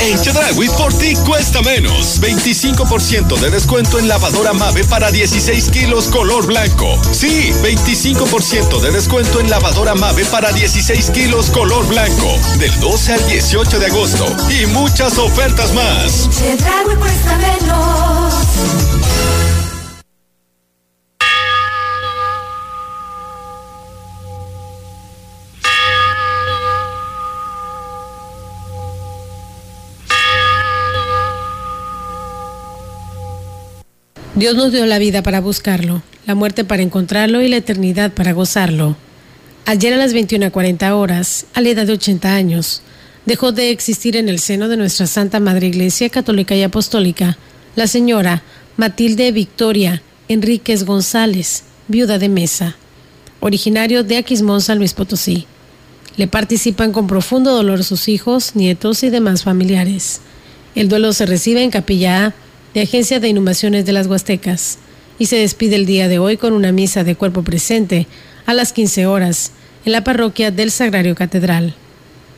En Chedragui por ti cuesta menos. 25% de descuento en lavadora Mave para 16 kilos color blanco. Sí, 25% de descuento en lavadora Mave para 16 kilos color blanco. Del 12 al 18 de agosto. Y muchas ofertas más. Chedraui cuesta menos. Dios nos dio la vida para buscarlo, la muerte para encontrarlo y la eternidad para gozarlo. Ayer a las 21.40 horas, a la edad de 80 años, dejó de existir en el seno de nuestra Santa Madre Iglesia Católica y Apostólica la señora Matilde Victoria Enríquez González, viuda de Mesa, originario de Aquismón, San Luis Potosí. Le participan con profundo dolor sus hijos, nietos y demás familiares. El duelo se recibe en Capilla A de Agencia de Inhumaciones de las Huastecas y se despide el día de hoy con una misa de cuerpo presente a las 15 horas en la parroquia del Sagrario Catedral,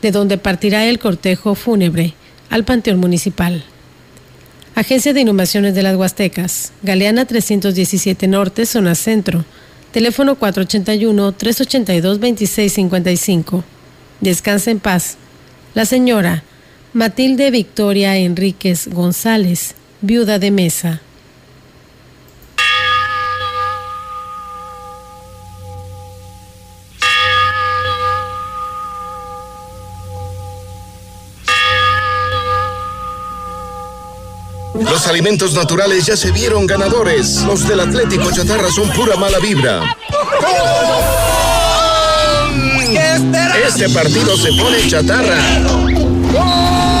de donde partirá el cortejo fúnebre al Panteón Municipal. Agencia de Inhumaciones de las Huastecas, Galeana 317 Norte, Zona Centro, teléfono 481-382-2655. Descansa en paz. La señora Matilde Victoria Enríquez González, viuda de Mesa. Los alimentos naturales ya se vieron ganadores. Los del Atlético Chatarra son pura mala vibra. Este partido se pone chatarra.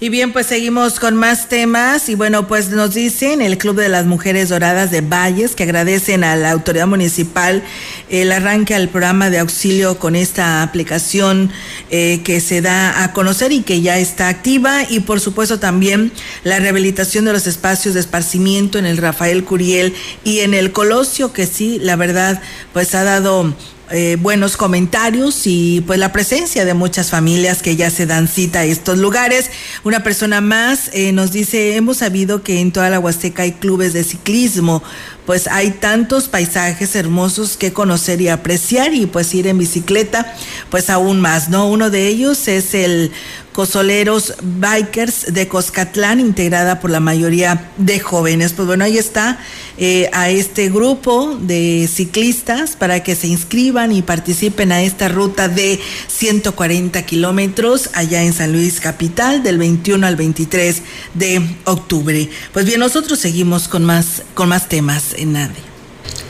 Y bien, pues seguimos con más temas. Y bueno, pues nos dicen el Club de las Mujeres Doradas de Valles que agradecen a la autoridad municipal el arranque al programa de auxilio con esta aplicación eh, que se da a conocer y que ya está activa. Y por supuesto también la rehabilitación de los espacios de esparcimiento en el Rafael Curiel y en el Colosio que sí, la verdad, pues ha dado eh, buenos comentarios y pues la presencia de muchas familias que ya se dan cita a estos lugares. Una persona más eh, nos dice, hemos sabido que en toda la Huasteca hay clubes de ciclismo, pues hay tantos paisajes hermosos que conocer y apreciar y pues ir en bicicleta, pues aún más, ¿no? Uno de ellos es el Cosoleros Bikers de Coscatlán, integrada por la mayoría de jóvenes. Pues bueno, ahí está eh, a este grupo de ciclistas para que se inscriban y participen a esta ruta de 140 kilómetros allá en San Luis Capital del 21 al 23 de octubre. Pues bien, nosotros seguimos con más, con más temas en nadie.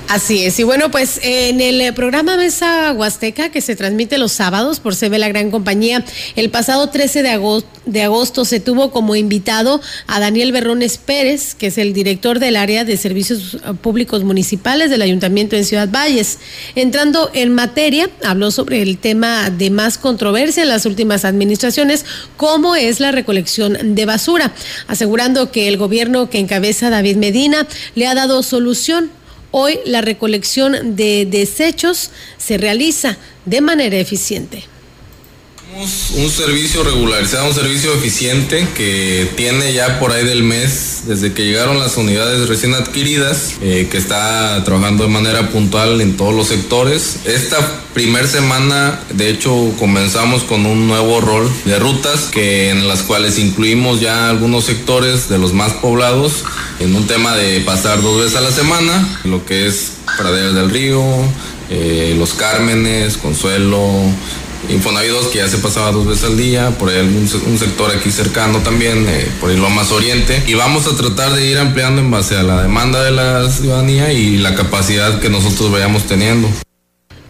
Así es, y bueno, pues en el eh, programa Mesa Huasteca, que se transmite los sábados por CB La Gran Compañía, el pasado 13 de agosto, de agosto se tuvo como invitado a Daniel Berrones Pérez, que es el director del área de servicios eh, públicos municipales del Ayuntamiento en Ciudad Valles. Entrando en materia, habló sobre el tema de más controversia en las últimas administraciones, como es la recolección de basura, asegurando que el gobierno que encabeza David Medina le ha dado solución Hoy la recolección de desechos se realiza de manera eficiente. Un servicio regularizado, un servicio eficiente que tiene ya por ahí del mes, desde que llegaron las unidades recién adquiridas, eh, que está trabajando de manera puntual en todos los sectores. Esta primer semana, de hecho, comenzamos con un nuevo rol de rutas que en las cuales incluimos ya algunos sectores de los más poblados en un tema de pasar dos veces a la semana, lo que es Praderas del Río, eh, Los Cármenes, Consuelo, Infonavidos que ya se pasaba dos veces al día, por ahí algún, un sector aquí cercano también, eh, por ahí lo más oriente. Y vamos a tratar de ir ampliando en base a la demanda de la ciudadanía y la capacidad que nosotros vayamos teniendo.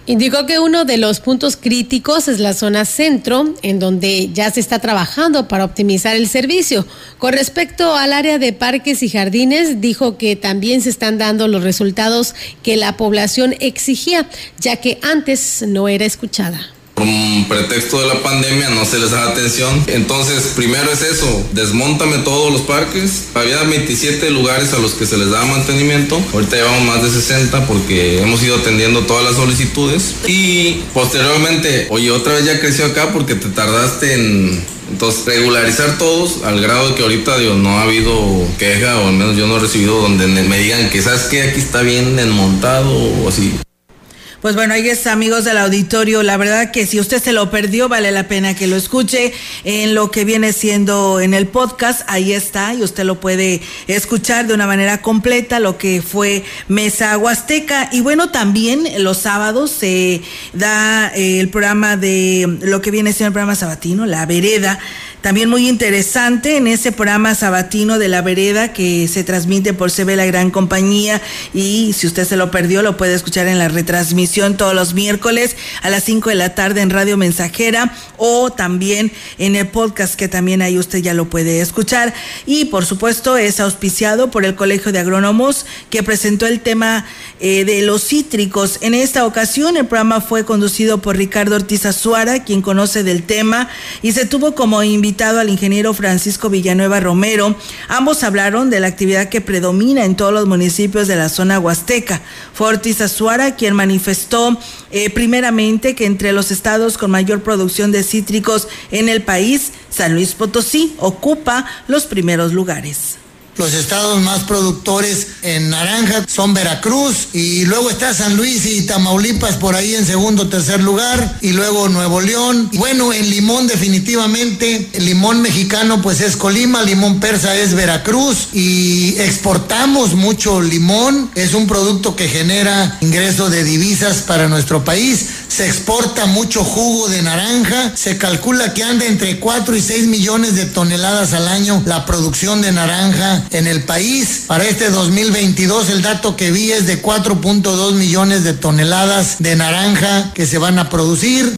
Indicó que uno de los puntos críticos es la zona centro, en donde ya se está trabajando para optimizar el servicio. Con respecto al área de parques y jardines, dijo que también se están dando los resultados que la población exigía, ya que antes no era escuchada por un pretexto de la pandemia no se les da atención. Entonces, primero es eso, desmontame todos los parques. Había 27 lugares a los que se les daba mantenimiento. Ahorita llevamos más de 60 porque hemos ido atendiendo todas las solicitudes. Y posteriormente, oye, otra vez ya creció acá porque te tardaste en entonces, regularizar todos al grado de que ahorita digo, no ha habido queja, o al menos yo no he recibido donde me digan que, ¿sabes qué? Aquí está bien desmontado o así. Pues bueno, ahí está, amigos del auditorio. La verdad que si usted se lo perdió, vale la pena que lo escuche en lo que viene siendo en el podcast. Ahí está, y usted lo puede escuchar de una manera completa, lo que fue Mesa Huasteca. Y bueno, también los sábados se da eh, el programa de lo que viene siendo el programa sabatino, La Vereda también muy interesante en ese programa sabatino de la vereda que se transmite por CB La Gran Compañía y si usted se lo perdió lo puede escuchar en la retransmisión todos los miércoles a las 5 de la tarde en Radio Mensajera o también en el podcast que también ahí usted ya lo puede escuchar y por supuesto es auspiciado por el Colegio de Agrónomos que presentó el tema eh, de los cítricos. En esta ocasión el programa fue conducido por Ricardo Ortiz Azuara, quien conoce del tema y se tuvo como invitado invitado al ingeniero Francisco Villanueva Romero. Ambos hablaron de la actividad que predomina en todos los municipios de la zona huasteca. Fortis Azuara, quien manifestó eh, primeramente que entre los estados con mayor producción de cítricos en el país, San Luis Potosí ocupa los primeros lugares. Los estados más productores en naranja son Veracruz y luego está San Luis y Tamaulipas por ahí en segundo o tercer lugar y luego Nuevo León. Bueno, en limón definitivamente, el limón mexicano pues es Colima, limón persa es Veracruz y exportamos mucho limón. Es un producto que genera ingreso de divisas para nuestro país. Se exporta mucho jugo de naranja. Se calcula que anda entre 4 y 6 millones de toneladas al año la producción de naranja en el país. Para este 2022 el dato que vi es de 4.2 millones de toneladas de naranja que se van a producir.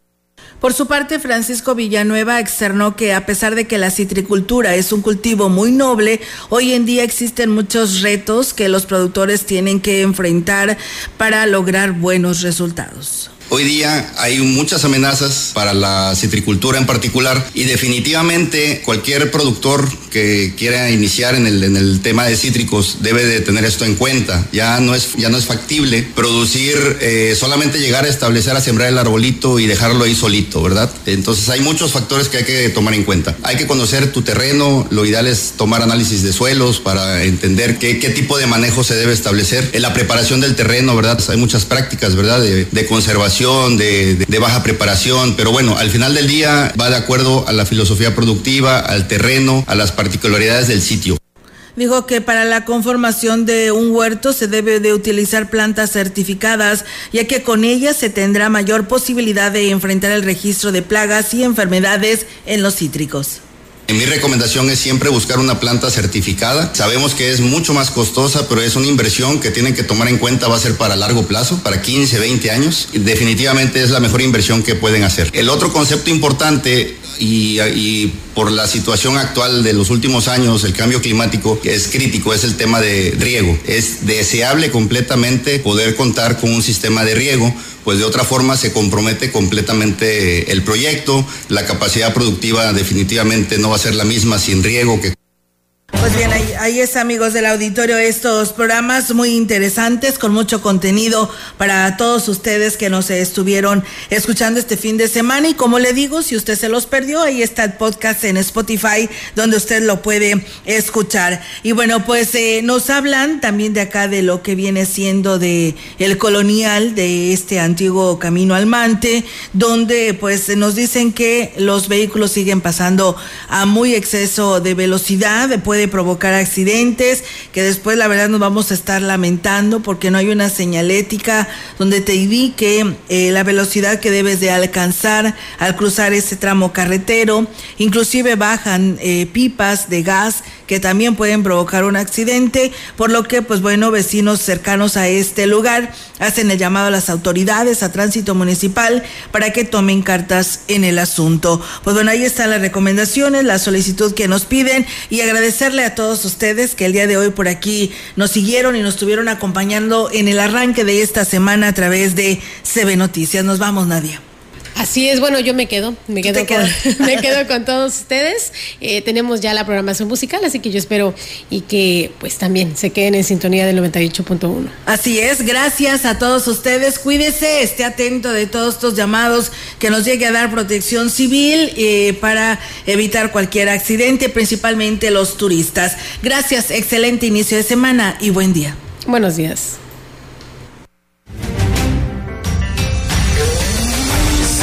Por su parte, Francisco Villanueva externó que a pesar de que la citricultura es un cultivo muy noble, hoy en día existen muchos retos que los productores tienen que enfrentar para lograr buenos resultados. Hoy día hay muchas amenazas para la citricultura en particular y definitivamente cualquier productor que quiera iniciar en el, en el tema de cítricos debe de tener esto en cuenta. Ya no es, ya no es factible producir, eh, solamente llegar a establecer, a sembrar el arbolito y dejarlo ahí solito, ¿verdad? Entonces hay muchos factores que hay que tomar en cuenta. Hay que conocer tu terreno, lo ideal es tomar análisis de suelos para entender qué, qué tipo de manejo se debe establecer. En la preparación del terreno, ¿verdad? Hay muchas prácticas, ¿verdad? De, de conservación de, baja preparación, pero bueno, al final del día va de acuerdo a la filosofía productiva, al terreno, a las particularidades del sitio. Dijo que para la conformación de un huerto se debe de utilizar plantas certificadas, ya que con ellas se tendrá mayor posibilidad de enfrentar el registro de plagas y enfermedades en los cítricos. Mi recomendación es siempre buscar una planta certificada. Sabemos que es mucho más costosa, pero es una inversión que tienen que tomar en cuenta, va a ser para largo plazo, para 15, 20 años. Definitivamente es la mejor inversión que pueden hacer. El otro concepto importante y, por la situación actual de los últimos años, el cambio climático es crítico, es el tema de riego. Es deseable completamente poder contar con un sistema de riego, pues de otra forma se compromete completamente el proyecto, la capacidad productiva definitivamente no va a ser la misma sin riego que pues bien, ahí, es amigos del auditorio estos programas muy interesantes con mucho contenido para todos ustedes que nos estuvieron escuchando este fin de semana y como le digo, si usted se los perdió, ahí está el podcast en Spotify donde usted lo puede escuchar. Y bueno, pues eh, nos hablan también de acá de lo que viene siendo de el colonial de este antiguo camino al Mante, donde pues nos dicen que los vehículos siguen pasando a muy exceso de velocidad, puede provocar accidentes, que después la verdad nos vamos a estar lamentando porque no hay una señalética donde te indique eh, la velocidad que debes de alcanzar al cruzar ese tramo carretero, inclusive bajan eh, pipas de gas que también pueden provocar un accidente, por lo que pues bueno, vecinos cercanos a este lugar hacen el llamado a las autoridades, a tránsito municipal, para que tomen cartas en el asunto. Pues bueno, ahí están las recomendaciones, la solicitud que nos piden y agradecerle a todos ustedes que el día de hoy por aquí nos siguieron y nos estuvieron acompañando en el arranque de esta semana a través de CB Noticias. Nos vamos, Nadia. Así es, bueno, yo me quedo, me quedo, con, me quedo con todos ustedes. Eh, tenemos ya la programación musical, así que yo espero y que pues también se queden en sintonía del 98.1. Así es, gracias a todos ustedes. Cuídese, esté atento de todos estos llamados que nos llegue a dar protección civil eh, para evitar cualquier accidente, principalmente los turistas. Gracias, excelente inicio de semana y buen día. Buenos días.